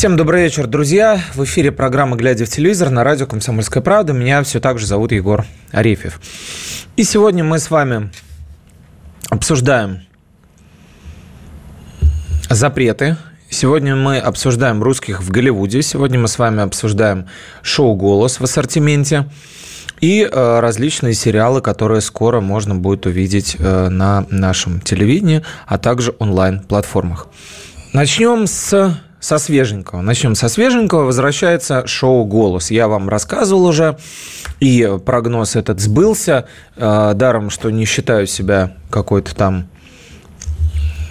Всем добрый вечер, друзья. В эфире программа «Глядя в телевизор» на радио «Комсомольская правда». Меня все так же зовут Егор Арефьев. И сегодня мы с вами обсуждаем запреты. Сегодня мы обсуждаем русских в Голливуде. Сегодня мы с вами обсуждаем шоу «Голос» в ассортименте и э, различные сериалы, которые скоро можно будет увидеть э, на нашем телевидении, а также онлайн-платформах. Начнем с со свеженького. Начнем со свеженького. Возвращается шоу «Голос». Я вам рассказывал уже, и прогноз этот сбылся. Э, даром, что не считаю себя какой-то там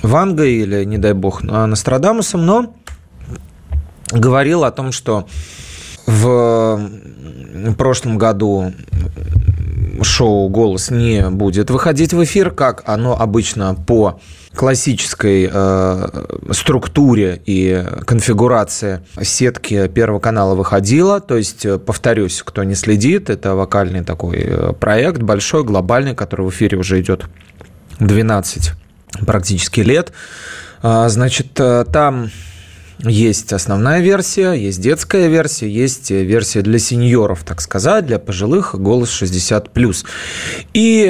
Вангой или, не дай бог, Нострадамусом, но говорил о том, что в прошлом году шоу «Голос» не будет выходить в эфир, как оно обычно по классической э, структуре и конфигурации сетки Первого канала выходило. То есть, повторюсь, кто не следит, это вокальный такой э, проект, большой, глобальный, который в эфире уже идет 12 практически лет. А, значит, э, там есть основная версия, есть детская версия, есть версия для сеньоров, так сказать, для пожилых, голос 60+. И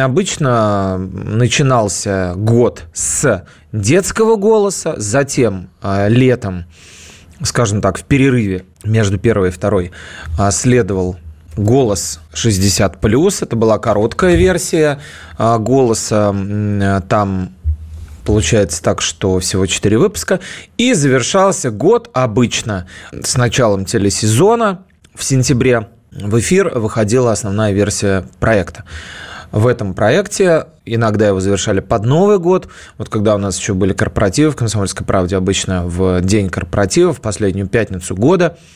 обычно начинался год с детского голоса, затем э, летом, скажем так, в перерыве между первой и второй э, следовал голос 60 Это была короткая версия э, голоса. Там получается так, что всего 4 выпуска. И завершался год обычно с началом телесезона в сентябре. В эфир выходила основная версия проекта. В этом проекте иногда его завершали под Новый год. Вот когда у нас еще были корпоративы в «Комсомольской правде», обычно в день корпоратива, в последнюю пятницу года –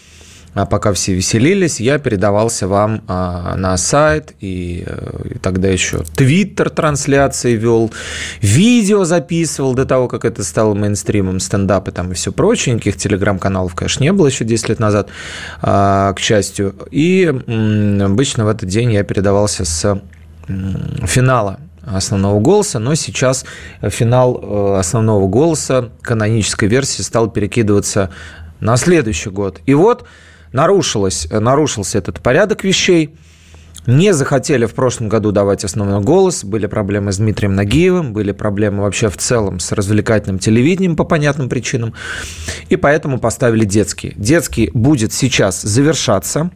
а пока все веселились, я передавался вам а, на сайт, и, э, тогда еще твиттер трансляции вел, видео записывал до того, как это стало мейнстримом, стендапы там и все прочее. Никаких телеграм-каналов, конечно, не было еще 10 лет назад, а, к счастью. И обычно в этот день я передавался с финала основного голоса, но сейчас финал э, основного голоса канонической версии стал перекидываться на следующий год. И вот нарушилось, нарушился этот порядок вещей. Не захотели в прошлом году давать основной голос. Были проблемы с Дмитрием Нагиевым, были проблемы вообще в целом с развлекательным телевидением по понятным причинам. И поэтому поставили детский. Детский будет сейчас завершаться.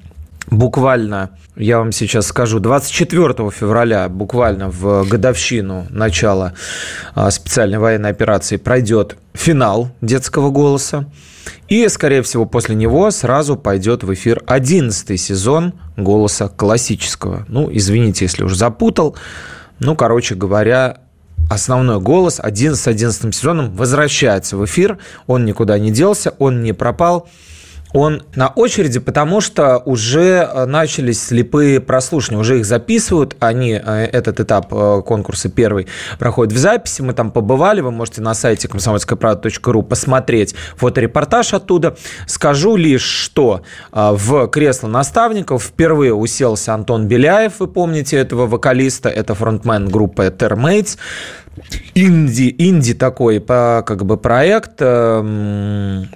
Буквально, я вам сейчас скажу, 24 февраля, буквально в годовщину начала а, специальной военной операции, пройдет финал детского голоса. И, скорее всего, после него сразу пойдет в эфир 11 сезон «Голоса классического». Ну, извините, если уж запутал. Ну, короче говоря, основной голос один с 11 сезоном возвращается в эфир. Он никуда не делся, он не пропал он на очереди, потому что уже э, начались слепые прослушивания, уже их записывают, они, э, этот этап э, конкурса первый проходит в записи, мы там побывали, вы можете на сайте комсомольская.правда.ру посмотреть фоторепортаж оттуда. Скажу лишь, что в кресло наставников впервые уселся Антон Беляев, вы помните этого вокалиста, это фронтмен группы Termates, инди, инди такой по, как бы проект, э,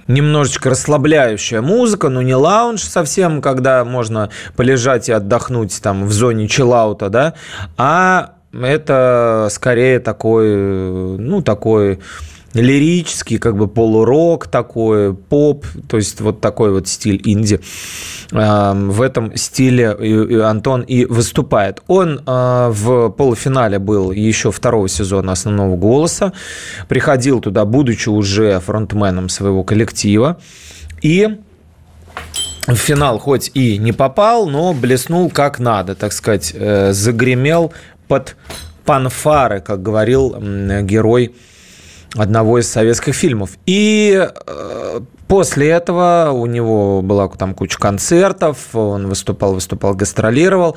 немножечко расслабляющая музыка, но не лаунж совсем, когда можно полежать и отдохнуть там в зоне чиллаута, да, а это скорее такой, ну, такой лирический, как бы полурок такой, поп, то есть вот такой вот стиль инди. В этом стиле Антон и выступает. Он а, в полуфинале был еще второго сезона основного голоса, приходил туда, будучи уже фронтменом своего коллектива, и в финал хоть и не попал, но блеснул как надо, так сказать, э, загремел под панфары, как говорил герой одного из советских фильмов. И э, после этого у него была там куча концертов, он выступал, выступал, гастролировал.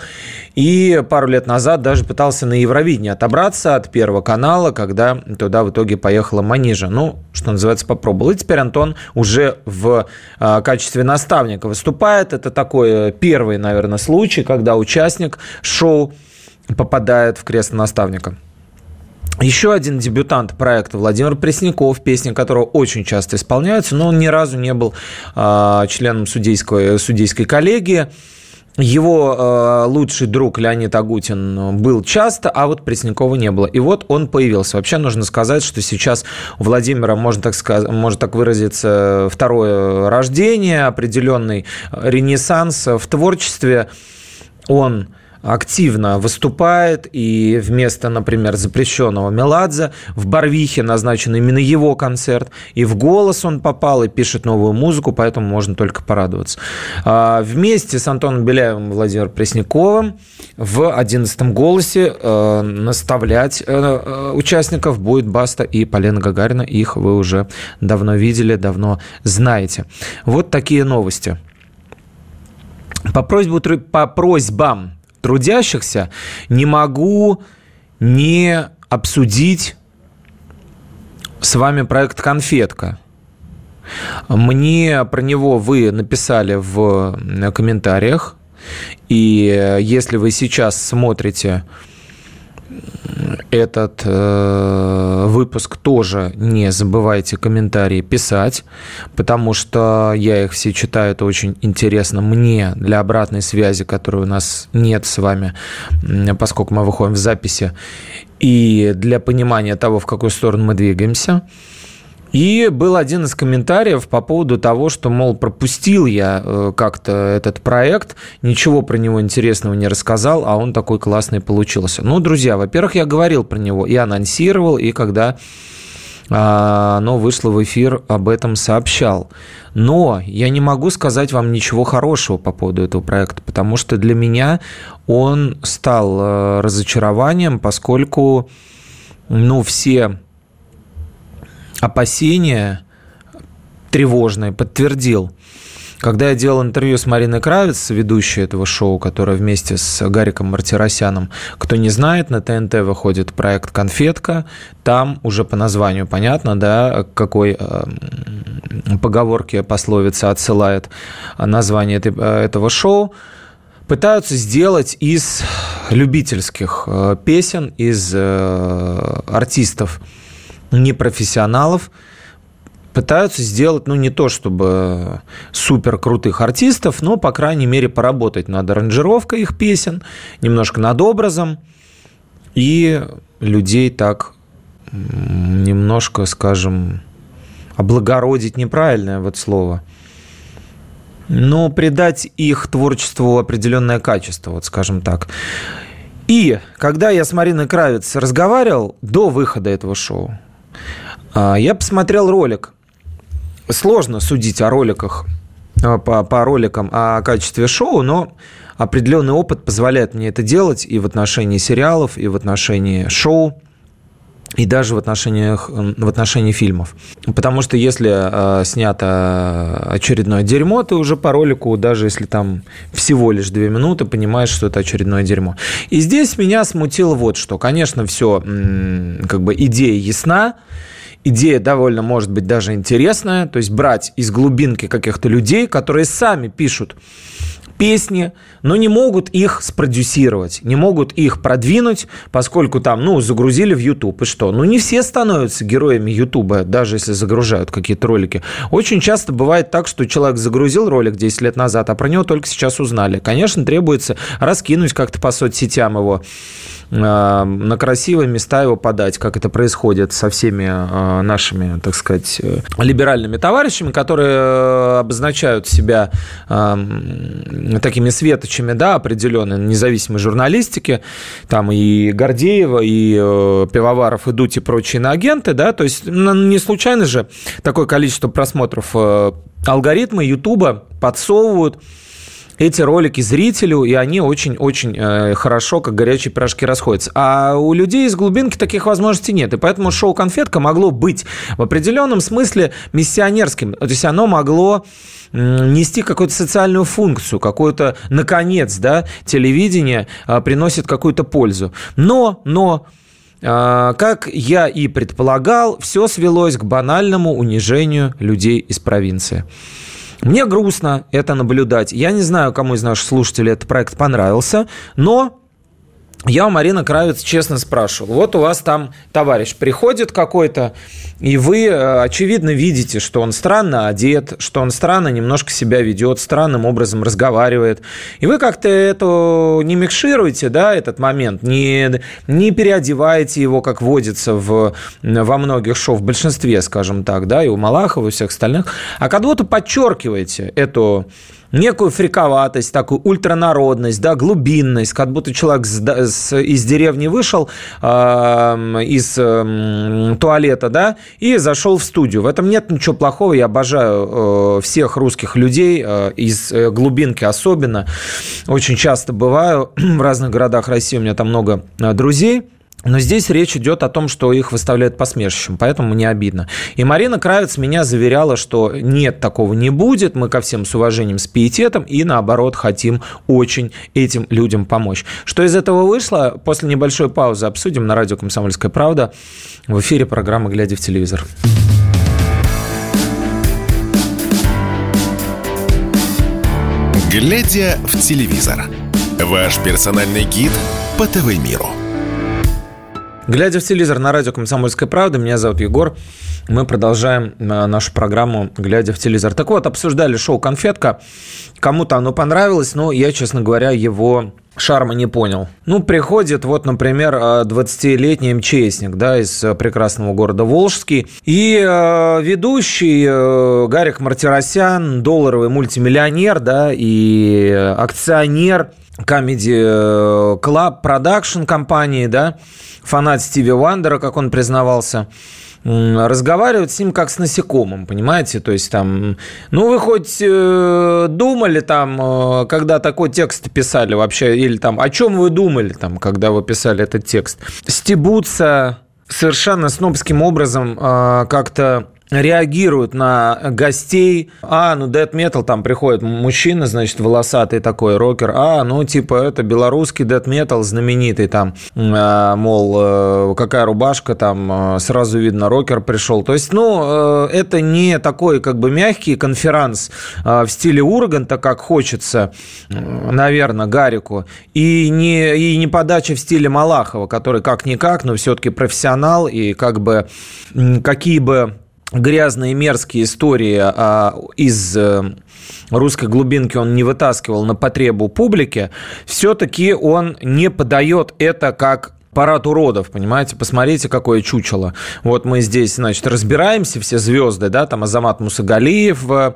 И пару лет назад даже пытался на Евровидении отобраться от Первого канала, когда туда в итоге поехала Манижа. Ну, что называется, попробовал. И теперь Антон уже в э, качестве наставника выступает. Это такой первый, наверное, случай, когда участник шоу попадает в кресло наставника. Еще один дебютант проекта Владимир Пресняков, песни которого очень часто исполняются, но он ни разу не был э, членом судейской, судейской коллегии. Его э, лучший друг Леонид Агутин был часто, а вот Преснякова не было. И вот он появился. Вообще нужно сказать, что сейчас у Владимира, можно так, сказать, можно так выразиться, второе рождение, определенный ренессанс в творчестве. Он активно выступает, и вместо, например, запрещенного Меладзе в Барвихе назначен именно его концерт, и в голос он попал, и пишет новую музыку, поэтому можно только порадоваться. А, вместе с Антоном Беляевым и Владимиром Пресняковым в одиннадцатом голосе э, наставлять э, э, участников будет Баста и Полина Гагарина. Их вы уже давно видели, давно знаете. Вот такие новости. По, просьбу, по просьбам трудящихся, не могу не обсудить с вами проект «Конфетка». Мне про него вы написали в комментариях. И если вы сейчас смотрите этот э, выпуск тоже не забывайте комментарии писать, потому что я их все читаю, это очень интересно мне для обратной связи, которой у нас нет с вами, поскольку мы выходим в записи, и для понимания того, в какую сторону мы двигаемся. И был один из комментариев по поводу того, что, мол, пропустил я э, как-то этот проект, ничего про него интересного не рассказал, а он такой классный получился. Ну, друзья, во-первых, я говорил про него и анонсировал, и когда а, оно вышло в эфир, об этом сообщал. Но я не могу сказать вам ничего хорошего по поводу этого проекта, потому что для меня он стал э, разочарованием, поскольку ну, все опасения тревожные подтвердил. Когда я делал интервью с Мариной Кравец, ведущей этого шоу, которая вместе с Гариком Мартиросяном, кто не знает, на ТНТ выходит проект «Конфетка». Там уже по названию понятно, да, какой э, поговорке пословица отсылает название этого шоу пытаются сделать из любительских э, песен, из э, артистов непрофессионалов, пытаются сделать, ну, не то чтобы супер крутых артистов, но, по крайней мере, поработать над аранжировкой их песен, немножко над образом, и людей так немножко, скажем, облагородить неправильное вот слово, но придать их творчеству определенное качество, вот скажем так. И когда я с Мариной Кравец разговаривал до выхода этого шоу, я посмотрел ролик. Сложно судить о роликах, а, по, по роликам о качестве шоу, но определенный опыт позволяет мне это делать и в отношении сериалов, и в отношении шоу и даже в, отношениях, в отношении фильмов. Потому что если э, снято очередное дерьмо, ты уже по ролику, даже если там всего лишь две минуты, понимаешь, что это очередное дерьмо. И здесь меня смутило вот что. Конечно, все, как бы идея ясна, идея довольно, может быть, даже интересная, то есть брать из глубинки каких-то людей, которые сами пишут песни, но не могут их спродюсировать, не могут их продвинуть, поскольку там, ну, загрузили в YouTube, и что? Ну, не все становятся героями YouTube, даже если загружают какие-то ролики. Очень часто бывает так, что человек загрузил ролик 10 лет назад, а про него только сейчас узнали. Конечно, требуется раскинуть как-то по соцсетям его, на красивые места его подать, как это происходит со всеми э, нашими, так сказать, э, либеральными товарищами, которые обозначают себя такими светочами, да, определенной независимой журналистики, там и Гордеева, и Пивоваров идут и прочие иноагенты, да, то есть не случайно же такое количество просмотров алгоритмы Ютуба подсовывают эти ролики зрителю, и они очень-очень э, хорошо, как горячие пирожки, расходятся. А у людей из глубинки таких возможностей нет. И поэтому шоу «Конфетка» могло быть в определенном смысле миссионерским. То есть оно могло нести какую-то социальную функцию, какую-то, наконец, да, телевидение э, приносит какую-то пользу. Но, но э, как я и предполагал, все свелось к банальному унижению людей из провинции. Мне грустно это наблюдать. Я не знаю, кому из наших слушателей этот проект понравился, но я у Марины Кравец честно спрашивал. Вот у вас там товарищ приходит какой-то, и вы, э, очевидно, видите, что он странно одет, что он странно немножко себя ведет, странным образом разговаривает. И вы как-то это не микшируете, да, этот момент, не, не переодеваете его, как водится в, во многих шоу, в большинстве, скажем так, да, и у Малахова, и у всех остальных, а когда-то подчеркиваете эту некую фриковатость, такую ультранародность, да, глубинность, как будто человек из деревни вышел э, из э, туалета, да, и зашел в студию. В этом нет ничего плохого, я обожаю э, всех русских людей, э, из э, глубинки особенно. Очень часто бываю в разных городах России, у меня там много друзей. Но здесь речь идет о том, что их выставляют посмешищем, поэтому мне обидно. И Марина Кравец меня заверяла, что нет, такого не будет, мы ко всем с уважением, с пиететом и, наоборот, хотим очень этим людям помочь. Что из этого вышло, после небольшой паузы обсудим на радио «Комсомольская правда» в эфире программы «Глядя в телевизор». «Глядя в телевизор» – ваш персональный гид по ТВ-миру – Глядя в телевизор на радио «Комсомольская правда», меня зовут Егор. Мы продолжаем э, нашу программу «Глядя в телевизор». Так вот, обсуждали шоу «Конфетка». Кому-то оно понравилось, но я, честно говоря, его шарма не понял. Ну, приходит вот, например, 20-летний э, МЧСник, да, из э, прекрасного города Волжский, и э, ведущий э, Гарик Мартиросян, долларовый мультимиллионер, да, и акционер Comedy Club Production компании, да, фанат Стиви Вандера, как он признавался, разговаривать с ним как с насекомым, понимаете? То есть там, ну вы хоть э, думали там, э, когда такой текст писали вообще, или там, о чем вы думали там, когда вы писали этот текст? Стебутся совершенно снобским образом э, как-то реагируют на гостей. А, ну, Dead Metal, там приходит мужчина, значит, волосатый такой рокер. А, ну, типа, это белорусский Dead Metal, знаменитый там, э, мол, э, какая рубашка, там, э, сразу видно, рокер пришел. То есть, ну, это не такой, как бы, мягкий конферанс в стиле Урганта, как хочется, наверное, Гарику, и не, и не подача в стиле Малахова, который как-никак, но все-таки профессионал, и как бы, какие бы грязные мерзкие истории а, из э, русской глубинки он не вытаскивал на потребу публики, все-таки он не подает это как парад уродов, понимаете? Посмотрите, какое чучело. Вот мы здесь, значит, разбираемся, все звезды, да, там Азамат Мусагалиев, э,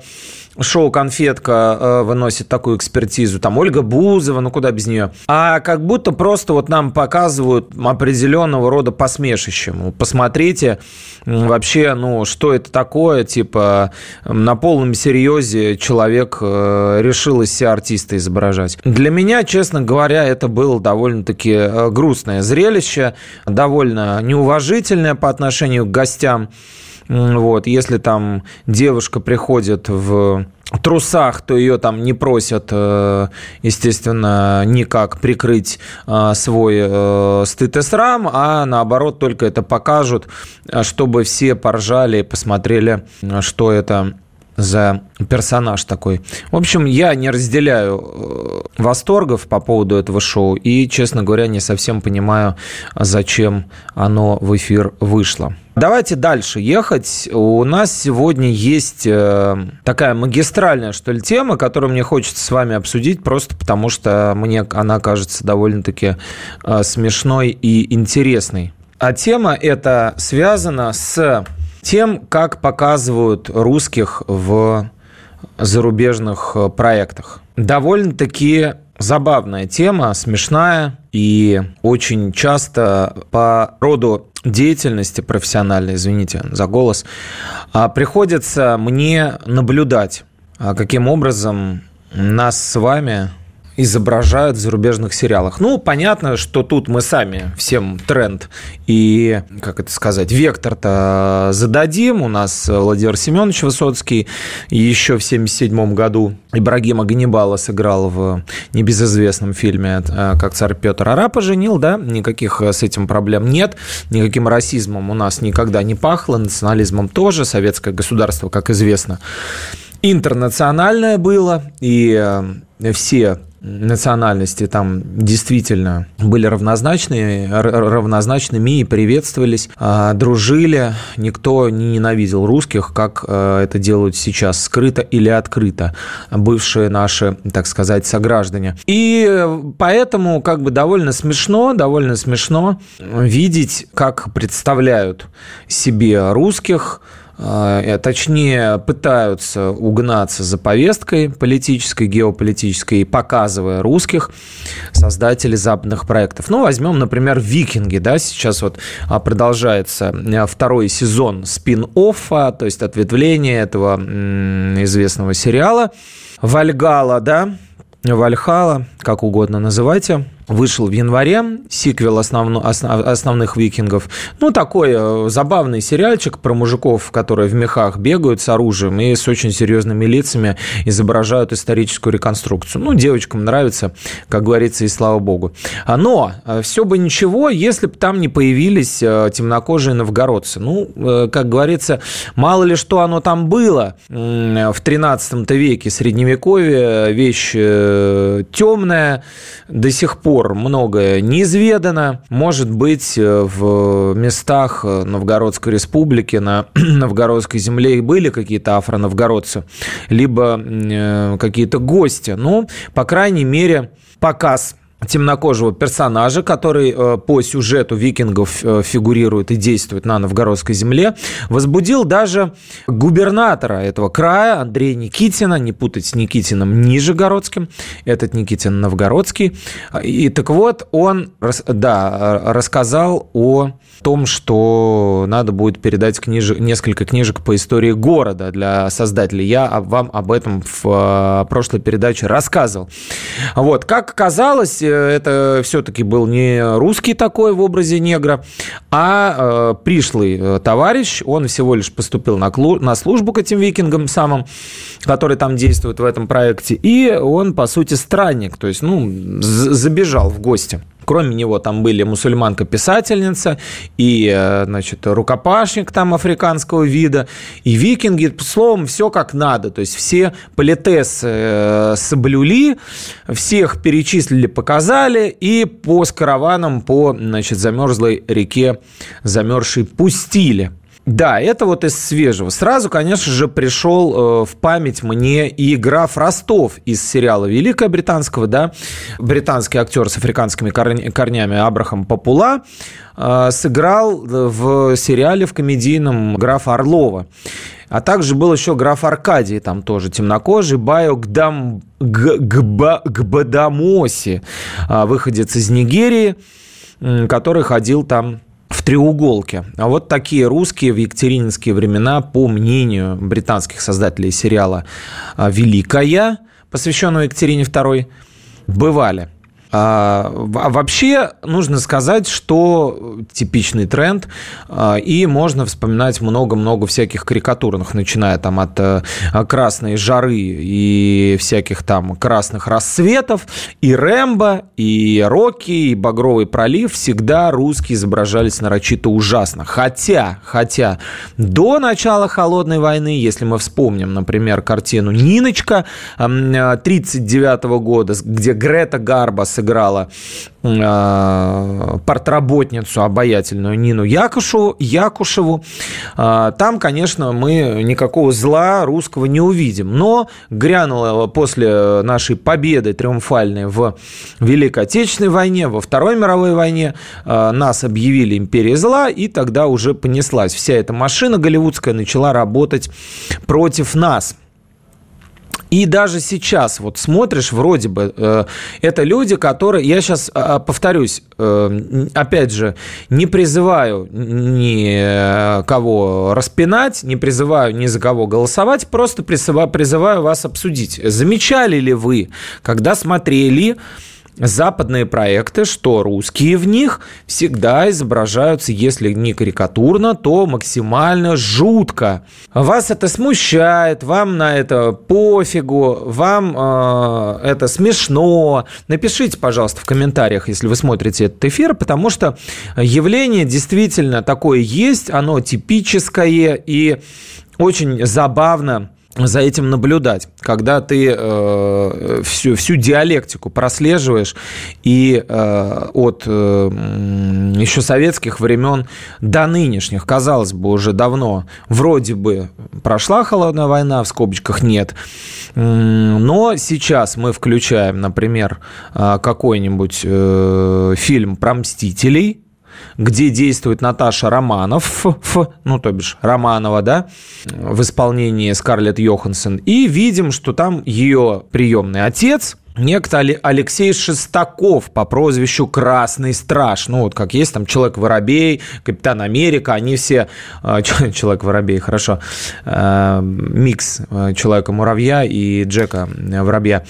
шоу «Конфетка» э, выносит такую экспертизу, там Ольга Бузова, ну куда без нее. А как будто просто вот нам показывают определенного рода посмешище. Посмотрите вообще, ну, что это такое, типа на полном серьезе человек э, решил из себя артиста изображать. Для меня, честно говоря, это было довольно-таки э, грустное зрелище, довольно неуважительное по отношению к гостям. Вот, если там девушка приходит в трусах, то ее там не просят, э, естественно, никак прикрыть э, свой э, стыд и срам, а наоборот только это покажут, чтобы все поржали и посмотрели, что это за персонаж такой. В общем, я не разделяю восторгов по поводу этого шоу и, честно говоря, не совсем понимаю, зачем оно в эфир вышло. Давайте дальше ехать. У нас сегодня есть э, такая магистральная, что ли, тема, которую мне хочется с вами обсудить, просто потому что мне она кажется довольно-таки э, смешной и интересной. А тема эта связана с тем, как показывают русских в зарубежных э, проектах. Довольно-таки забавная тема, смешная и очень часто по роду деятельности профессиональной, извините за голос, а, приходится мне наблюдать, а, каким образом нас с вами изображают в зарубежных сериалах. Ну, понятно, что тут мы сами всем тренд и, как это сказать, вектор-то зададим. У нас Владимир Семенович Высоцкий еще в 1977 году Ибрагима Ганнибала сыграл в небезызвестном фильме э, «Как царь Петр Ара поженил», да, никаких с этим проблем нет, никаким расизмом у нас никогда не пахло, национализмом тоже, советское государство, как известно, интернациональное было, и э, все национальности там действительно были равнозначные, равнозначными и приветствовались, а, дружили. Никто не ненавидел русских, как а, это делают сейчас скрыто или открыто бывшие наши, так сказать, сограждане. И поэтому как бы довольно смешно, довольно смешно видеть, как представляют себе русских точнее пытаются угнаться за повесткой политической, геополитической, показывая русских создателей западных проектов. Ну, возьмем, например, «Викинги», да, сейчас вот а, продолжается а, второй сезон спин-оффа, то есть ответвление этого известного сериала. «Вальгала», да, «Вальхала», как угодно называйте – вышел в январе, сиквел основно, основ, основных викингов. Ну, такой э, забавный сериальчик про мужиков, которые в мехах бегают с оружием и с очень серьезными лицами изображают историческую реконструкцию. Ну, девочкам нравится, как говорится, и слава богу. Но э, все бы ничего, если бы там не появились э, темнокожие новгородцы. Ну, как говорится, мало ли что оно там было в 13 веке, средневековье, вещь темная, до сих пор пор многое неизведано. Может быть, э, в местах э, Новгородской республики, на Новгородской земле и были какие-то афро-новгородцы, либо э, какие-то гости. Ну, по крайней мере, показ темнокожего персонажа, который э, по сюжету викингов э, фигурирует и действует на новгородской земле, возбудил даже губернатора этого края Андрея Никитина, не путать с Никитином Нижегородским, этот Никитин Новгородский. И так вот, он да, рассказал о том, что надо будет передать книж... несколько книжек по истории города для создателей. Я вам об этом в э, прошлой передаче рассказывал. Вот, как оказалось, это все-таки был не русский такой в образе негра, а э, пришлый э, товарищ. Он всего лишь поступил на, клу- на службу к этим викингам самым, которые там действуют в этом проекте. И он, по сути, странник, то есть, ну, забежал в гости. Кроме него там были мусульманка-писательница и, э, значит, рукопашник там африканского вида, и викинги, словом, все как надо. То есть все политесы э, соблюли, всех перечислили, показали, и по с караванам по, значит, замерзлой реке замерзшей пустили. Да, это вот из свежего. Сразу, конечно же, пришел э, в память мне и граф Ростов из сериала Великая британского, да, британский актер с африканскими корнями Абрахам Папула э, сыграл в сериале в комедийном графа Орлова. А также был еще граф Аркадий, там тоже темнокожий, Байо Гдам, Гба, Гбадамоси, э, выходец из Нигерии, который ходил там в треуголке. А вот такие русские в екатерининские времена, по мнению британских создателей сериала а, «Великая», посвященного Екатерине II, бывали – а, вообще нужно сказать, что типичный тренд, а, и можно вспоминать много-много всяких карикатурных, начиная там от э, красной жары и всяких там красных рассветов, и Рэмбо, и Рокки, и Багровый пролив, всегда русские изображались нарочито ужасно. Хотя, хотя до начала Холодной войны, если мы вспомним, например, картину «Ниночка» 1939 года, где Грета Гарба сыграла э, портработницу обаятельную Нину Якушеву, Якушеву. Э, там, конечно, мы никакого зла русского не увидим. Но грянуло после нашей победы триумфальной в Великой Отечественной войне, во Второй мировой войне, э, нас объявили империей зла, и тогда уже понеслась. Вся эта машина голливудская начала работать против нас – И даже сейчас вот смотришь, вроде бы, э, это люди, которые, я сейчас э, повторюсь, э, опять же, не призываю ни кого распинать, не призываю ни за кого голосовать, просто призываю, призываю вас обсудить. Замечали ли вы, когда смотрели западные проекты, что русские в них всегда изображаются, если не карикатурно, то максимально жутко. Вас это смущает, вам на это пофигу, вам э, это смешно. Напишите, пожалуйста, в комментариях, если вы смотрите этот эфир, потому что явление действительно такое есть, оно типическое и очень забавно за этим наблюдать, когда ты э, всю, всю диалектику прослеживаешь и э, от э, еще советских времен до нынешних, казалось бы, уже давно вроде бы прошла холодная война, в скобочках нет, но сейчас мы включаем, например, э, какой-нибудь э, фильм про Мстителей, где действует Наташа Романов, ф, ну, то бишь Романова, да, в исполнении Скарлетт Йоханссон, и видим, что там ее приемный отец – некто Алексей Шестаков по прозвищу Красный Страж. Ну, вот как есть там Человек-воробей, Капитан Америка, они все... А, Человек-воробей, хорошо. А, микс а, Человека-муравья и Джека-воробья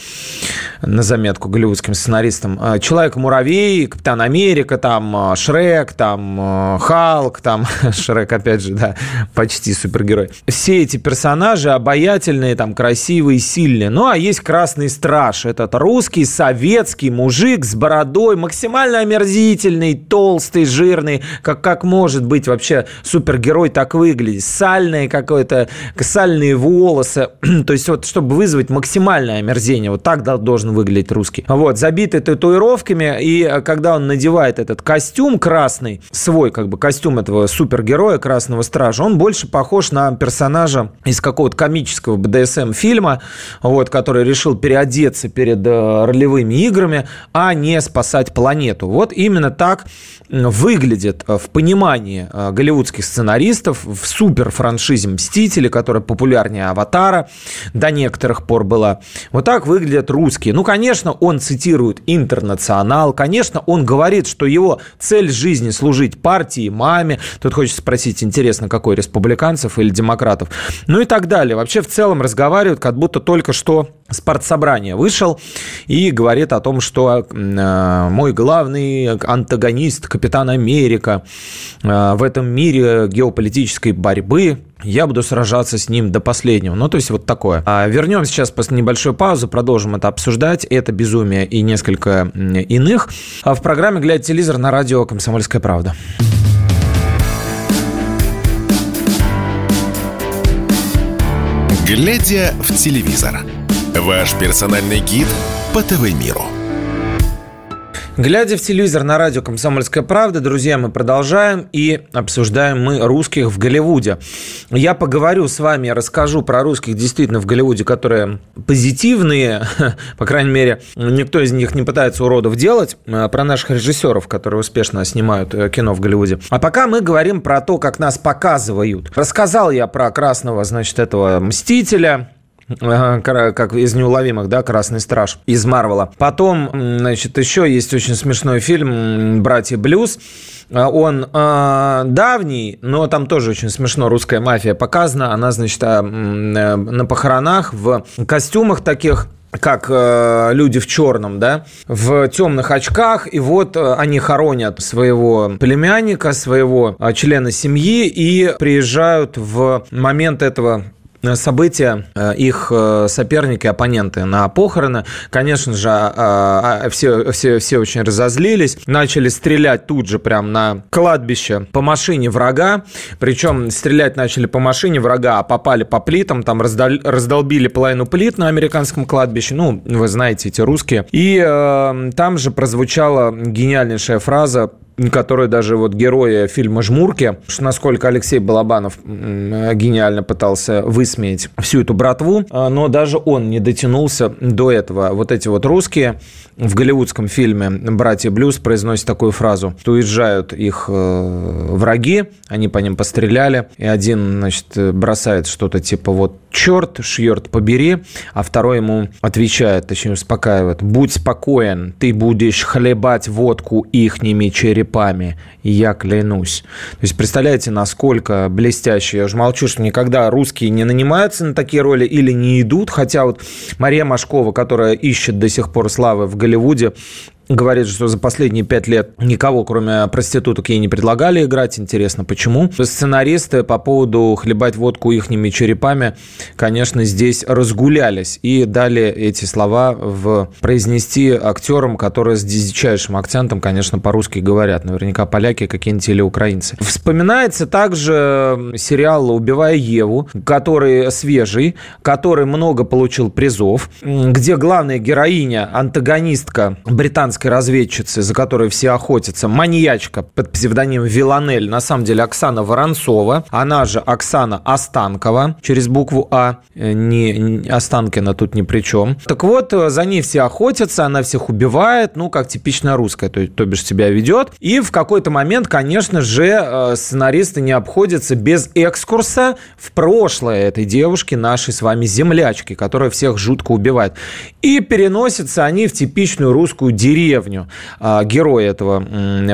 на заметку голливудским сценаристам. Человек-муравей, Капитан Америка, там Шрек, там Халк, там Шрек, опять же, да, почти супергерой. Все эти персонажи обаятельные, там, красивые, сильные. Ну, а есть Красный Страж, этот русский советский мужик с бородой, максимально омерзительный, толстый, жирный, как, как может быть вообще супергерой так выглядеть, сальные какое-то, сальные волосы, то есть вот чтобы вызвать максимальное омерзение, вот так должен выглядеть русский. Вот, забитый татуировками, и когда он надевает этот костюм красный, свой как бы костюм этого супергероя Красного Стража, он больше похож на персонажа из какого-то комического БДСМ фильма, вот, который решил переодеться перед Э, ролевыми играми, а не спасать планету. Вот именно так выглядит э, в понимании э, голливудских сценаристов в супер франшизе «Мстители», которая популярнее «Аватара» до некоторых пор была. Вот так выглядят русские. Ну, конечно, он цитирует «Интернационал», конечно, он говорит, что его цель жизни служить партии, маме. Тут хочется спросить, интересно, какой, республиканцев или демократов? Ну и так далее. Вообще в целом разговаривают, как будто только что спортсобрание вышел и говорит о том, что э, мой главный антагонист, капитан Америка, э, в этом мире геополитической борьбы я буду сражаться с ним до последнего. Ну, то есть вот такое. А вернем сейчас после небольшой паузы, продолжим это обсуждать. Это безумие и несколько иных. А в программе «Глядя телевизор» на радио «Комсомольская правда». Глядя в телевизор. Ваш персональный гид по ТВ-миру. Глядя в телевизор на радио «Комсомольская правда», друзья, мы продолжаем и обсуждаем мы русских в Голливуде. Я поговорю с вами, расскажу про русских действительно в Голливуде, которые позитивные, по крайней мере, никто из них не пытается уродов делать, а про наших режиссеров, которые успешно снимают э, кино в Голливуде. А пока мы говорим про то, как нас показывают. Рассказал я про красного, значит, этого «Мстителя», как из неуловимых, да, Красный страж из Марвела. Потом, значит, еще есть очень смешной фильм Братья Блюз. Он э, давний, но там тоже очень смешно русская мафия показана. Она, значит, э, на похоронах в костюмах таких как э, люди в черном, да, в темных очках, и вот э, они хоронят своего племянника, своего э, члена семьи и приезжают в момент этого события, э, их э, соперники, оппоненты на похороны. Конечно же, а, а, все, все, все очень разозлились, начали стрелять тут же прям на кладбище по машине врага, причем стрелять начали по машине врага, а попали по плитам, там раздол, раздолбили половину плит на американском кладбище, ну, вы знаете, эти русские. И э, там же прозвучала гениальнейшая фраза которые даже вот герои фильма «Жмурки», насколько Алексей Балабанов гениально пытался высмеять всю эту братву, а, но даже он не дотянулся до этого. Вот эти вот русские в голливудском фильме «Братья Блюз» произносят такую фразу, что уезжают их э, враги, они по ним постреляли, и один, значит, бросает что-то типа вот черт, шьерт, побери, а второй ему отвечает, точнее успокаивает, будь спокоен, ты будешь хлебать водку ихними черепами, я клянусь. То есть, представляете, насколько блестяще. Я уже молчу, что никогда русские не нанимаются на такие роли или не идут, хотя вот Мария Машкова, которая ищет до сих пор славы в Голливуде, говорит, что за последние пять лет никого, кроме проституток, ей не предлагали играть. Интересно, почему? Сценаристы по поводу хлебать водку ихними черепами, конечно, здесь разгулялись и дали эти слова в произнести актерам, которые с дичайшим акцентом, конечно, по-русски говорят. Наверняка поляки какие-нибудь или украинцы. Вспоминается также сериал «Убивая Еву», который свежий, который много получил призов, где главная героиня, антагонистка британская американской разведчицы, за которой все охотятся, маньячка под псевдонимом Виланель, на самом деле Оксана Воронцова, она же Оксана Останкова, через букву А, э, не, не Останкина тут ни при чем. Так вот, э, за ней все охотятся, она всех убивает, ну, как типичная русская, то, то бишь себя ведет. И в какой-то момент, конечно же, э, сценаристы не обходятся без экскурса в прошлое этой девушки, нашей с вами землячки, которая всех жутко убивает. И переносятся они в типичную русскую деревню, деревню. А, герои этого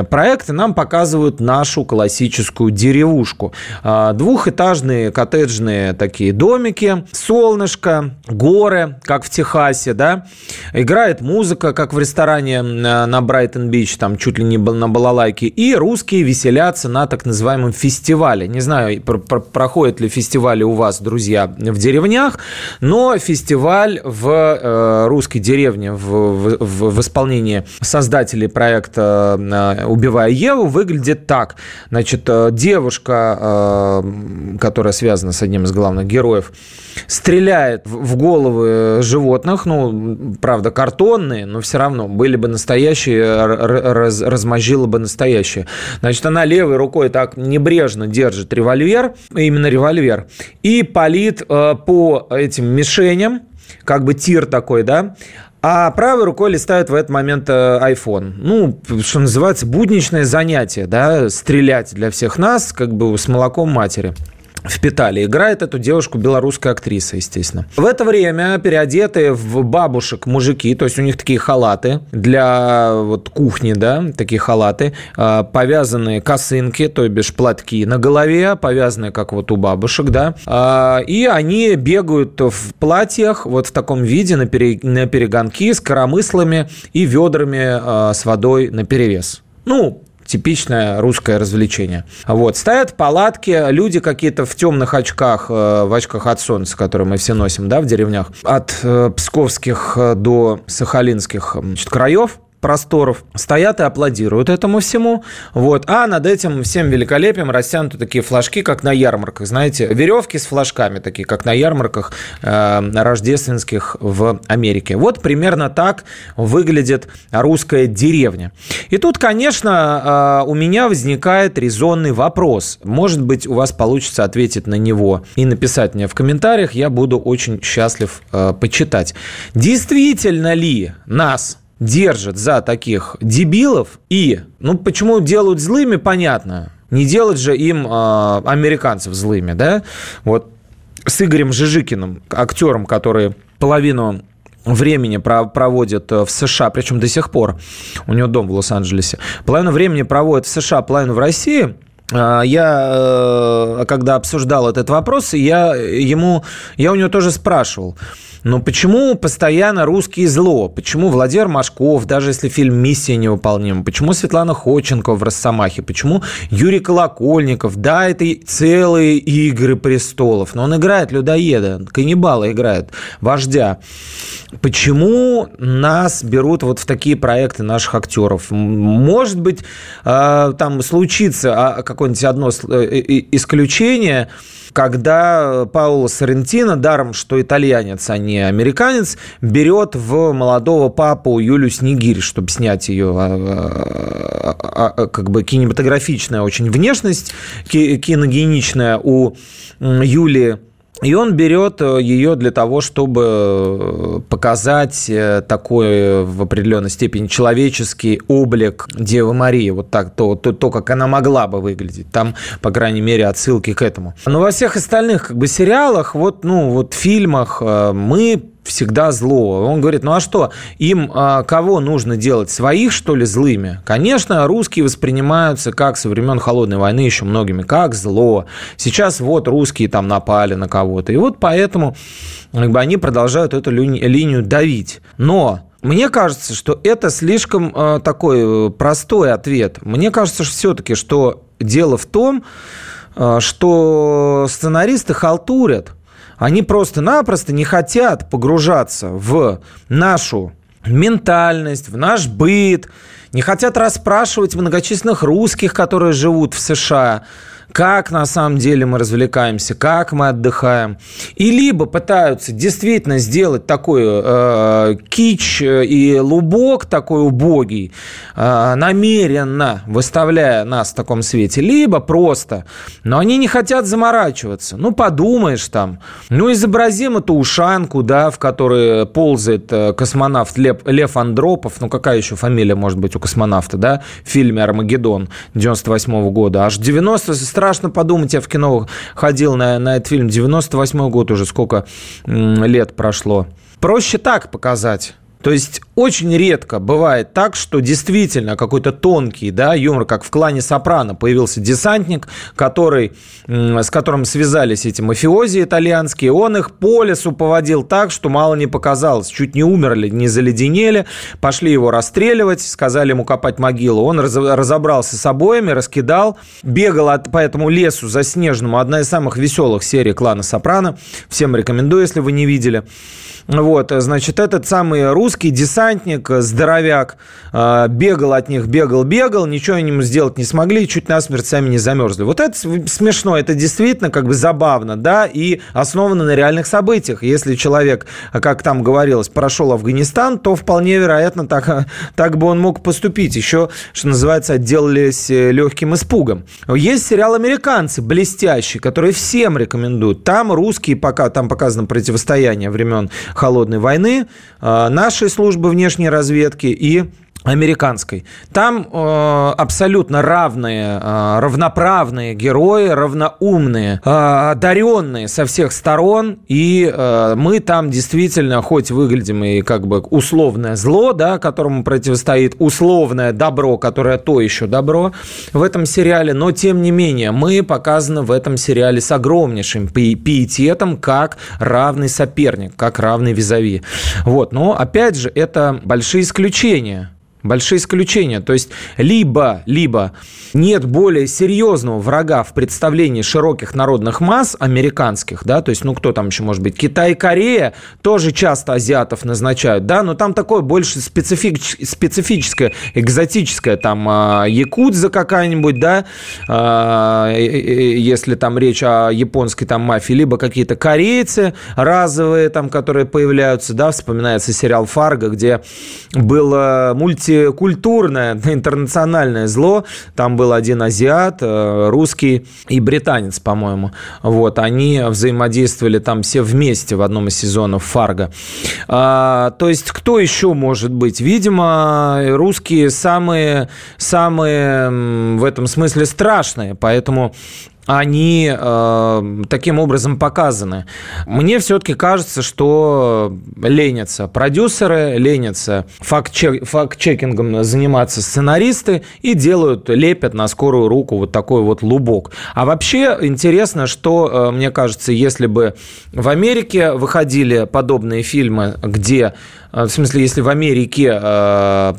проекта нам показывают нашу классическую деревушку. А, двухэтажные коттеджные такие домики, солнышко, горы, как в Техасе, да. Играет музыка, как в ресторане на Брайтон-Бич, там чуть ли не на балалайке. И русские веселятся на так называемом фестивале. Не знаю, проходят ли фестивали у вас, друзья, в деревнях, но фестиваль в э, русской деревне в, в, в исполнении создателей проекта э, «Убивая Еву» выглядит так. Значит, э, девушка, э, которая связана с одним из главных героев, стреляет в головы животных, ну, правда, картонные, но все равно были бы настоящие, раз, размозжила бы настоящие. Значит, она левой рукой так небрежно держит револьвер, именно револьвер, и палит по этим мишеням, как бы тир такой, да, а правой рукой листает в этот момент э, iPhone. Ну, что называется, будничное занятие, да, стрелять для всех нас, как бы с молоком матери впитали. Играет эту девушку белорусская актриса, естественно. В это время переодетые в бабушек мужики, то есть у них такие халаты для вот кухни, да, такие халаты, а, повязанные косынки, то бишь платки на голове, повязанные как вот у бабушек, да, а, и они бегают в платьях вот в таком виде на, пере, на перегонки с коромыслами и ведрами а, с водой на перевес. Ну, типичное русское развлечение. Вот. Стоят палатки, люди какие-то в темных очках, э, в очках от солнца, которые мы все носим, да, в деревнях, от э, псковских э, до сахалинских значит, краев, просторов, стоят и аплодируют этому всему. Вот. А над этим всем великолепием растянуты такие флажки, как на ярмарках. Знаете, веревки с флажками, такие, как на ярмарках э, рождественских в Америке. Вот примерно так выглядит русская деревня. И тут, конечно, э, у меня возникает резонный вопрос. Может быть, у вас получится ответить на него и написать мне в комментариях. Я буду очень счастлив э, почитать. Действительно ли нас держат за таких дебилов и, ну, почему делают злыми, понятно. Не делать же им э, американцев злыми, да? Вот с Игорем Жижикиным, актером, который половину времени проводит в США, причем до сих пор, у него дом в Лос-Анджелесе, половину времени проводит в США, половину в России, а, я, э, когда обсуждал этот вопрос, я ему, я у него тоже спрашивал, но почему постоянно русские зло? Почему Владимир Машков, даже если фильм «Миссия невыполнима»? Почему Светлана Ходченкова в «Росомахе»? Почему Юрий Колокольников? Да, это целые игры престолов, но он играет людоеда, каннибала играет, вождя. Почему нас берут вот в такие проекты наших актеров? Может быть, э, там случится а, какое-нибудь одно э, исключение, когда Пауло Соррентино, даром что итальянец, а не американец, берет в молодого папу Юлю Снегирь, чтобы снять ее а, а, как бы кинематографичная очень внешность, киногеничная у Юли и он берет э, ее для того, чтобы э, показать э, такой в определенной степени человеческий облик Девы Марии, вот так, то, то, то, как она могла бы выглядеть. Там, по крайней мере, отсылки к этому. Но во всех остальных как бы сериалах, вот, ну, вот фильмах мы всегда зло. Он говорит, ну а что, им а, кого нужно делать? Своих, что ли, злыми? Конечно, русские воспринимаются, как со времен Холодной войны еще многими, как зло. Сейчас вот русские там напали на кого-то. И вот поэтому как бы, они продолжают эту линию давить. Но мне кажется, что это слишком э, такой простой ответ. Мне кажется, что все-таки, что дело в том, э, что сценаристы халтурят. Они просто-напросто не хотят погружаться в нашу ментальность, в наш быт, не хотят расспрашивать многочисленных русских, которые живут в США, как на самом деле мы развлекаемся, как мы отдыхаем. И либо пытаются действительно сделать такой э, кич и лубок такой убогий, э, намеренно выставляя нас в таком свете, либо просто, но они не хотят заморачиваться. Ну, подумаешь там, ну, изобразим эту ушанку, да, в которой ползает э, космонавт Лев, Лев Андропов, ну, какая еще фамилия может быть у космонавта, да, в фильме «Армагеддон» 98 -го года. Аж 90 страшно подумать, я в кино ходил на, на этот фильм, 98 год уже, сколько лет прошло. Проще так показать. То есть очень редко бывает так, что действительно какой-то тонкий да, юмор, как в клане Сопрано, появился десантник, который, с которым связались эти мафиози итальянские, он их по лесу поводил так, что мало не показалось. Чуть не умерли, не заледенели, пошли его расстреливать, сказали ему копать могилу. Он разобрался с обоями, раскидал, бегал по этому лесу заснеженному. Одна из самых веселых серий клана Сопрано. Всем рекомендую, если вы не видели. Вот, значит, этот самый русский десантник, здоровяк, э, бегал от них, бегал, бегал, ничего ему сделать не смогли, чуть насмерть сами не замерзли. Вот это смешно, это действительно как бы забавно, да, и основано на реальных событиях. Если человек, как там говорилось, прошел Афганистан, то вполне вероятно так, так бы он мог поступить. Еще, что называется, отделались э, легким испугом. Есть сериал «Американцы», блестящий, который всем рекомендуют. Там русские, пока там показано противостояние времен холодной войны, э, нашей службы внешней разведки и американской. Там э, абсолютно равные, э, равноправные герои, равноумные, э, одаренные со всех сторон, и э, мы там действительно, хоть выглядим и как бы условное зло, да, которому противостоит условное добро, которое то еще добро в этом сериале, но тем не менее мы показаны в этом сериале с огромнейшим пи пиететом, как равный соперник, как равный визави. Вот, но опять же, это большие исключения Большие исключения. То есть либо, либо нет более серьезного врага в представлении широких народных масс американских, да, то есть, ну, кто там еще может быть, Китай и Корея тоже часто азиатов назначают, да, но там такое больше специфич, специфическое, экзотическое, там, э, якудза какая-нибудь, да, э, если там речь о японской там мафии, либо какие-то корейцы разовые там, которые появляются, да, вспоминается сериал «Фарго», где было мульти культурное, интернациональное зло. Там был один азиат, э, русский и британец, по-моему. Вот, они взаимодействовали там все вместе в одном из сезонов «Фарго». А, то есть, кто еще может быть? Видимо, русские самые, самые в этом смысле страшные, поэтому они э, таким образом показаны. Мне все-таки кажется, что ленятся продюсеры, ленятся факт-чекингом заниматься сценаристы и делают, лепят на скорую руку вот такой вот лубок. А вообще интересно, что, э, мне кажется, если бы в Америке выходили подобные фильмы, где а, в смысле, если в Америке э,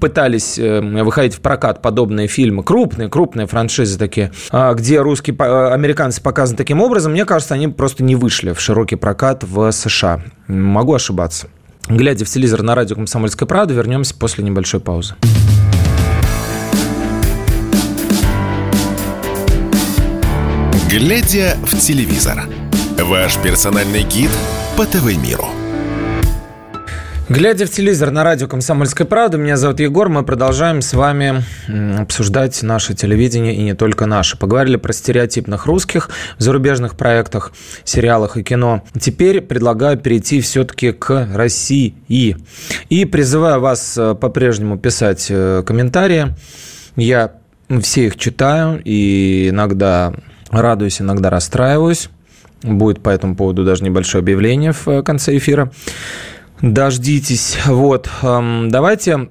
пытались э, выходить в прокат подобные фильмы, крупные, крупные франшизы такие, э, где русские, э, американцы показаны таким образом, мне кажется, они просто не вышли в широкий прокат в США. Могу ошибаться. глядя в телевизор на радио «Комсомольская правда». Вернемся после небольшой паузы. Глядя в телевизор. Ваш персональный гид по ТВ-миру. Глядя в телевизор на радио «Комсомольская правда», меня зовут Егор, мы продолжаем с вами обсуждать наше телевидение и не только наше. Поговорили про стереотипных русских в зарубежных проектах, сериалах и кино. Теперь предлагаю перейти все-таки к России. И призываю вас э, по-прежнему писать э, комментарии. Я все их читаю и иногда радуюсь, иногда расстраиваюсь. Будет по этому поводу даже небольшое объявление в э, конце эфира. Дождитесь. Вот. Эм, давайте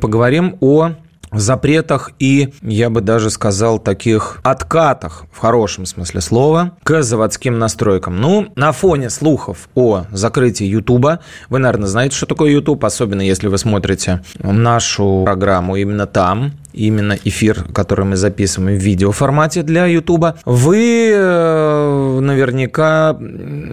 поговорим о запретах и, я бы даже сказал, таких откатах, в хорошем смысле слова, к заводским настройкам. Ну, на фоне слухов о закрытии Ютуба, вы, наверное, знаете, что такое Ютуб, особенно если вы смотрите нашу программу именно там, именно эфир, который мы записываем в видеоформате для Ютуба, вы э, наверняка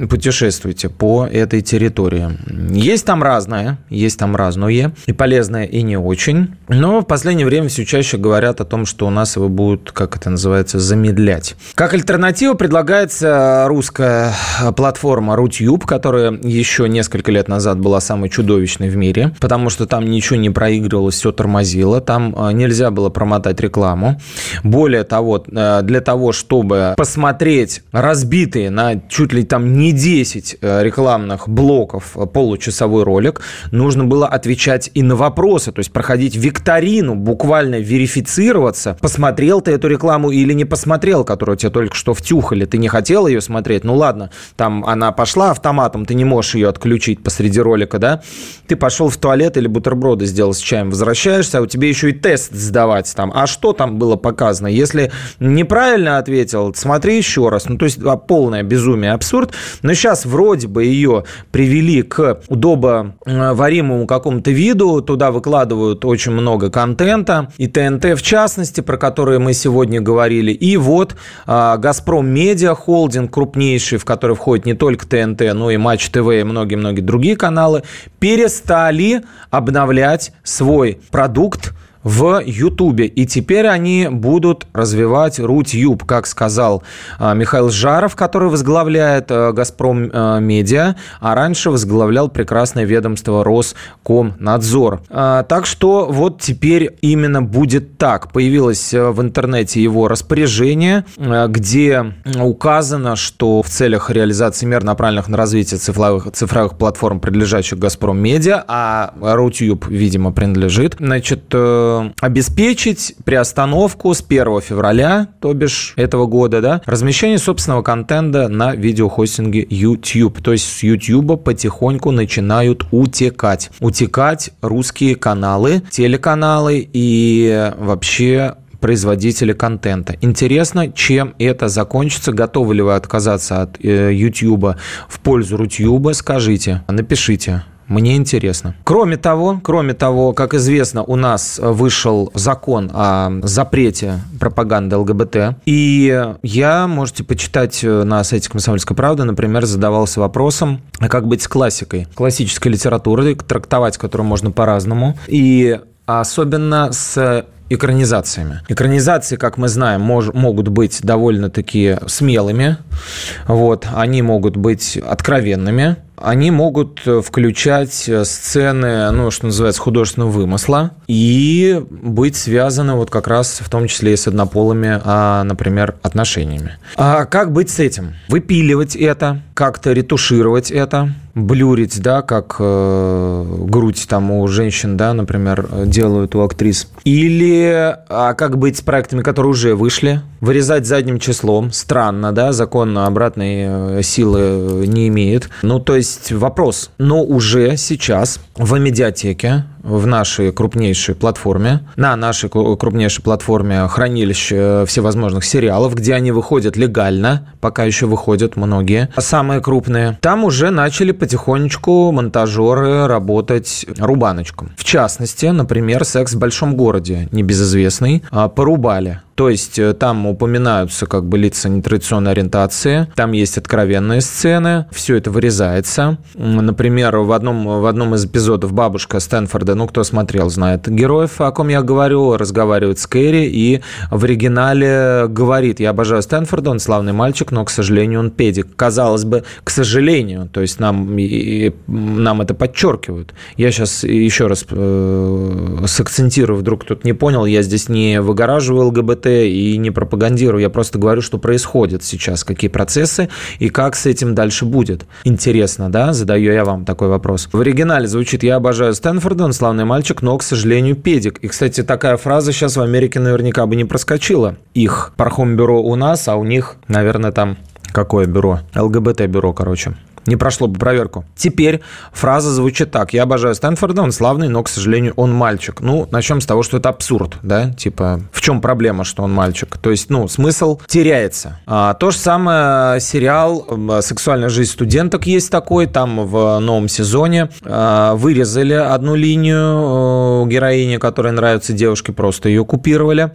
путешествуете по этой территории. Есть там разное, есть там разное, и полезное, и не очень. Но в последнее время все чаще говорят о том, что у нас его будут, как это называется, замедлять. Как альтернатива предлагается русская платформа Рутюб, которая еще несколько лет назад была самой чудовищной в мире, потому что там ничего не проигрывалось, все тормозило, там э, нельзя нельзя было промотать рекламу. Более того, э, для того, чтобы посмотреть разбитые на чуть ли там не 10 э, рекламных блоков э, получасовой ролик, нужно было отвечать и на вопросы, то есть проходить викторину, буквально верифицироваться, посмотрел ты эту рекламу или не посмотрел, которую тебе только что втюхали, ты не хотел ее смотреть, ну ладно, там она пошла автоматом, ты не можешь ее отключить посреди ролика, да, ты пошел в туалет или бутерброды сделал с чаем, возвращаешься, а у тебя еще и тест сдавать там. А что там было показано? Если неправильно ответил, смотри еще раз. Ну, то есть а, полное безумие, абсурд. Но сейчас вроде бы ее привели к удобоваримому какому-то виду. Туда выкладывают очень много контента. И ТНТ в частности, про которые мы сегодня говорили. И вот а, Газпром Медиа Холдинг, крупнейший, в который входит не только ТНТ, но и Матч ТВ и многие-многие другие каналы, перестали обновлять свой продукт в Ютубе. И теперь они будут развивать Рутюб, как сказал а, Михаил Жаров, который возглавляет а, «Газпром а, Медиа», а раньше возглавлял прекрасное ведомство Роскомнадзор. Так что вот теперь именно будет так. Появилось в интернете его распоряжение, где указано, что в целях реализации мер, направленных на развитие цифровых, цифровых платформ, принадлежащих «Газпром Медиа», а Рутюб, видимо, принадлежит, значит, э, обеспечить приостановку с 1 февраля, то бишь этого года, да, размещение собственного контента на видеохостинге YouTube. То есть с YouTube потихоньку начинают утекать. Утекать русские каналы, телеканалы и вообще производители контента. Интересно, чем это закончится, готовы ли вы отказаться от э, YouTube в пользу Рутюба, скажите, напишите. Мне интересно. Кроме того, кроме того, как известно, у нас вышел закон о запрете пропаганды ЛГБТ. И я, можете почитать на сайте «Комсомольской правды», например, задавался вопросом, а как быть с классикой, классической литературой, трактовать которую можно по-разному. И особенно с экранизациями. Экранизации, как мы знаем, мож, могут быть довольно-таки смелыми. Вот, они могут быть откровенными они могут э, включать э, сцены, ну, что называется, художественного вымысла и быть связаны вот как раз в том числе и с однополыми, а, например, отношениями. А как быть с этим? Выпиливать это, как-то ретушировать это, блюрить, да, как э, грудь там у женщин, да, например, делают у актрис. Или а как быть с проектами, которые уже вышли? Вырезать задним числом. Странно, да, закон обратной э, силы не имеет. Ну, то есть вопрос. Но уже сейчас в медиатеке в нашей крупнейшей платформе, на нашей крупнейшей платформе хранилище э, всевозможных сериалов, где они выходят легально, пока еще выходят многие, самые крупные. Там уже начали потихонечку монтажеры работать рубаночком. В частности, например, «Секс в большом городе», небезызвестный, а, порубали То есть э, там упоминаются как бы лица нетрадиционной ориентации, там есть откровенные сцены, все это вырезается. Например, в одном, в одном из эпизодов бабушка Стэнфорда, ну, кто смотрел, знает героев, о ком я говорю, разговаривает с Кэрри и в оригинале говорит, я обожаю Стэнфорда, он славный мальчик, но, к сожалению, он педик. Казалось бы, к сожалению, то есть нам, и, нам это подчеркивают. Я сейчас еще раз э, сакцентирую, вдруг кто-то не понял, я здесь не выгораживаю ЛГБТ и не пропагандирую, я просто говорю, что происходит сейчас, какие процессы и как с этим дальше будет. Интересно, да? Задаю я вам такой вопрос. В оригинале звучит «Я обожаю Стэнфорда, он славный мальчик, но, к сожалению, педик». И, кстати, такая фраза сейчас в Америке наверняка бы не проскочила. Их пархом-бюро у нас, а у них, наверное, там Какое бюро? ЛГБТ-бюро, короче не прошло бы проверку. Теперь фраза звучит так. Я обожаю Стэнфорда, он славный, но, к сожалению, он мальчик. Ну, начнем с того, что это абсурд, да? Типа, чем проблема, что он мальчик? То есть, ну, смысл теряется. А, то же самое сериал «Сексуальная жизнь студенток» есть такой, там в новом сезоне а, вырезали одну линию э, героини, которая нравится девушке, просто ее купировали.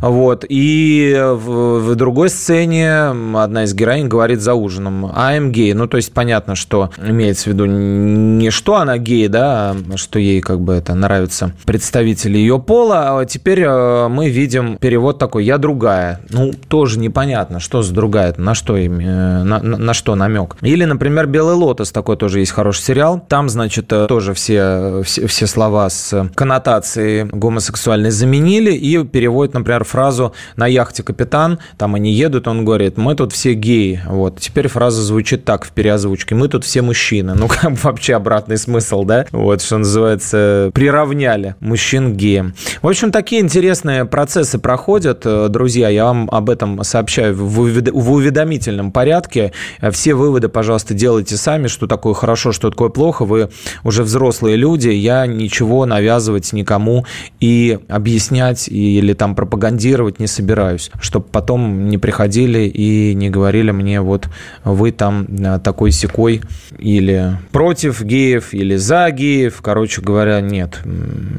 Вот. И в, в другой сцене одна из героинь говорит за ужином «I'm gay». Ну, то есть, понятно, что имеется в виду не что она гей, да, а что ей как бы это нравится представители ее пола. А теперь э, мы видим перевод такой «я другая». Ну, тоже непонятно, что за другая, на что, им, э, на, на, что намек. Или, например, «Белый лотос», такой тоже есть хороший сериал. Там, значит, э, тоже все, все, все слова с коннотацией гомосексуальной заменили и переводят, например, фразу «на яхте капитан», там они едут, он говорит «мы тут все геи». Вот. Теперь фраза звучит так в переозвучке. Мы тут все мужчины. Ну, как бы вообще обратный смысл, да? Вот, что называется, приравняли мужчин к геям. В общем, такие интересные процессы проходят, э, друзья. Я вам об этом сообщаю в уведомительном порядке. Все выводы, пожалуйста, делайте сами, что такое хорошо, что такое плохо. Вы уже взрослые люди. Я ничего навязывать никому и объяснять или там пропагандировать не собираюсь, чтобы потом не приходили и не говорили мне, вот вы там э, такой секой или против геев, или за геев. Короче говоря, нет.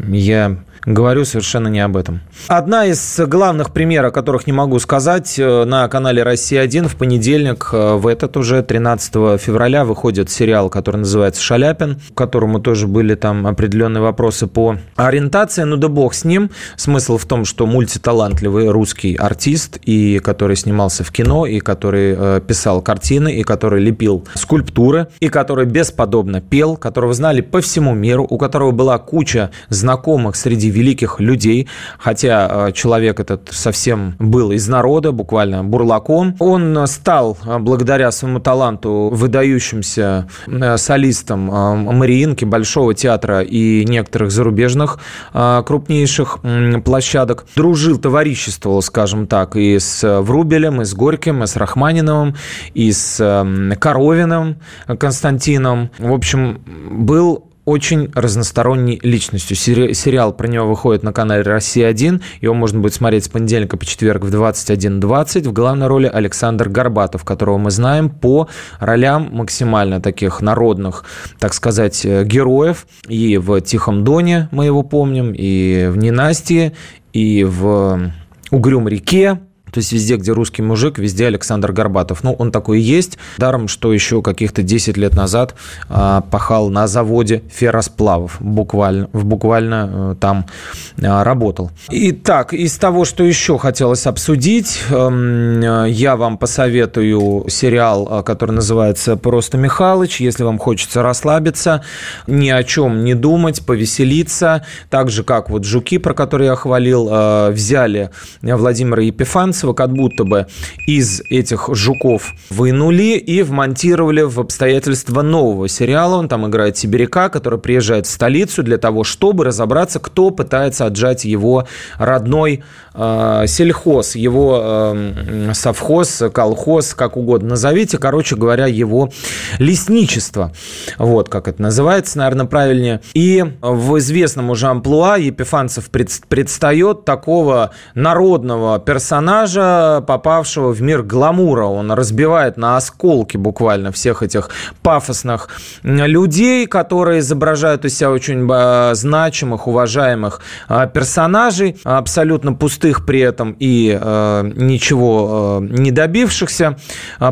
Я Говорю совершенно не об этом. Одна из главных примеров, которых не могу сказать, э, на канале «Россия-1» в понедельник, э, в этот уже 13 февраля, выходит сериал, который называется «Шаляпин», к которому тоже были там определенные вопросы по ориентации. Ну да бог с ним. Смысл в том, что мультиталантливый русский артист, и который снимался в кино, и который э, писал картины, и который лепил скульптуры, и который бесподобно пел, которого знали по всему миру, у которого была куча знакомых среди великих людей, хотя э, человек этот совсем был из народа, буквально бурлаком. Он стал, э, благодаря своему таланту, выдающимся э, солистом Мариинки, Большого театра и некоторых зарубежных крупнейших площадок. Дружил, товариществовал, скажем так, и с Врубелем, и с Горьким, и с Рахманиновым, и с Коровиным Константином. В общем, был очень разносторонней личностью. Сериал про него выходит на канале «Россия-1». Его можно будет смотреть с понедельника по четверг в 21.20. В главной роли Александр Горбатов, которого мы знаем по ролям максимально таких народных, так сказать, э, героев. И в «Тихом доне» мы его помним, и в «Ненастье», и в «Угрюм реке», то есть везде, где русский мужик, везде Александр Горбатов. Ну, он такой и есть. Даром, что еще каких-то 10 лет назад а, пахал на заводе ферросплавов. Буквально, буквально а, там а, работал. Итак, из того, что еще хотелось обсудить, а, я вам посоветую сериал, а, который называется «Просто Михалыч». Если вам хочется расслабиться, ни о чем не думать, повеселиться. Так же, как вот «Жуки», про которые я хвалил, а, взяли Владимира Епифанца, Мальцева как будто бы из этих жуков вынули и вмонтировали в обстоятельства нового сериала. Он там играет сибиряка, который приезжает в столицу для того, чтобы разобраться, кто пытается отжать его родной сельхоз, его э, совхоз, колхоз, как угодно назовите. Короче говоря, его лесничество. Вот как это называется, наверное, правильнее. И в известном уже амплуа Епифанцев предстает такого народного персонажа, попавшего в мир гламура. Он разбивает на осколки буквально всех этих пафосных людей, которые изображают из себя очень э, значимых, уважаемых э, персонажей, абсолютно пустых при этом и э, ничего не добившихся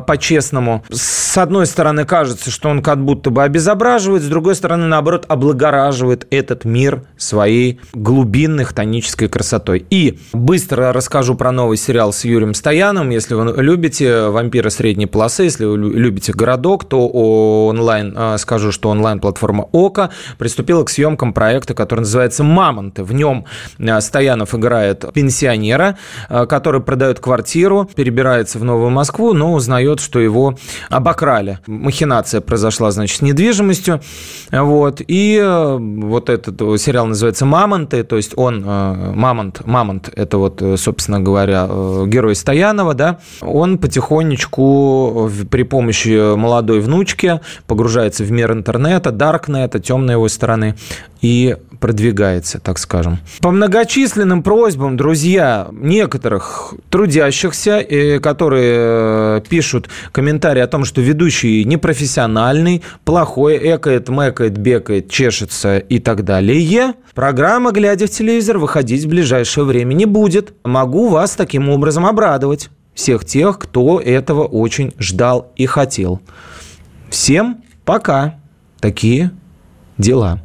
по-честному. С одной стороны, кажется, что он как будто бы обезображивает, с другой стороны, наоборот, облагораживает этот мир своей глубинной хтонической красотой. И быстро расскажу про новый сериал с Юрием Стояном. Если вы любите «Вампира средней полосы», если вы любите «Городок», то онлайн, а, скажу, что онлайн-платформа «Ока» приступила к съемкам проекта, который называется «Мамонты». В нем а, Стоянов играет пенсионера, а, который продает квартиру, перебирается в Новую Москву, но узнает, что его обокрали. Махинация произошла, значит, с недвижимостью. Вот. И вот этот сериал называется «Мамонты», то есть он, Мамонт, Мамонт, это вот, собственно говоря, герой Стоянова, да, он потихонечку при помощи молодой внучки погружается в мир интернета, даркнета, темной его стороны, и продвигается, так скажем. По многочисленным просьбам, друзья, некоторых трудящихся, э, которые э, пишут комментарии о том, что ведущий непрофессиональный, плохой, экает, мэкает, бекает, чешется и так далее, программа «Глядя в телевизор» выходить в ближайшее время не будет. Могу вас таким образом обрадовать всех тех, кто этого очень ждал и хотел. Всем пока. Такие дела.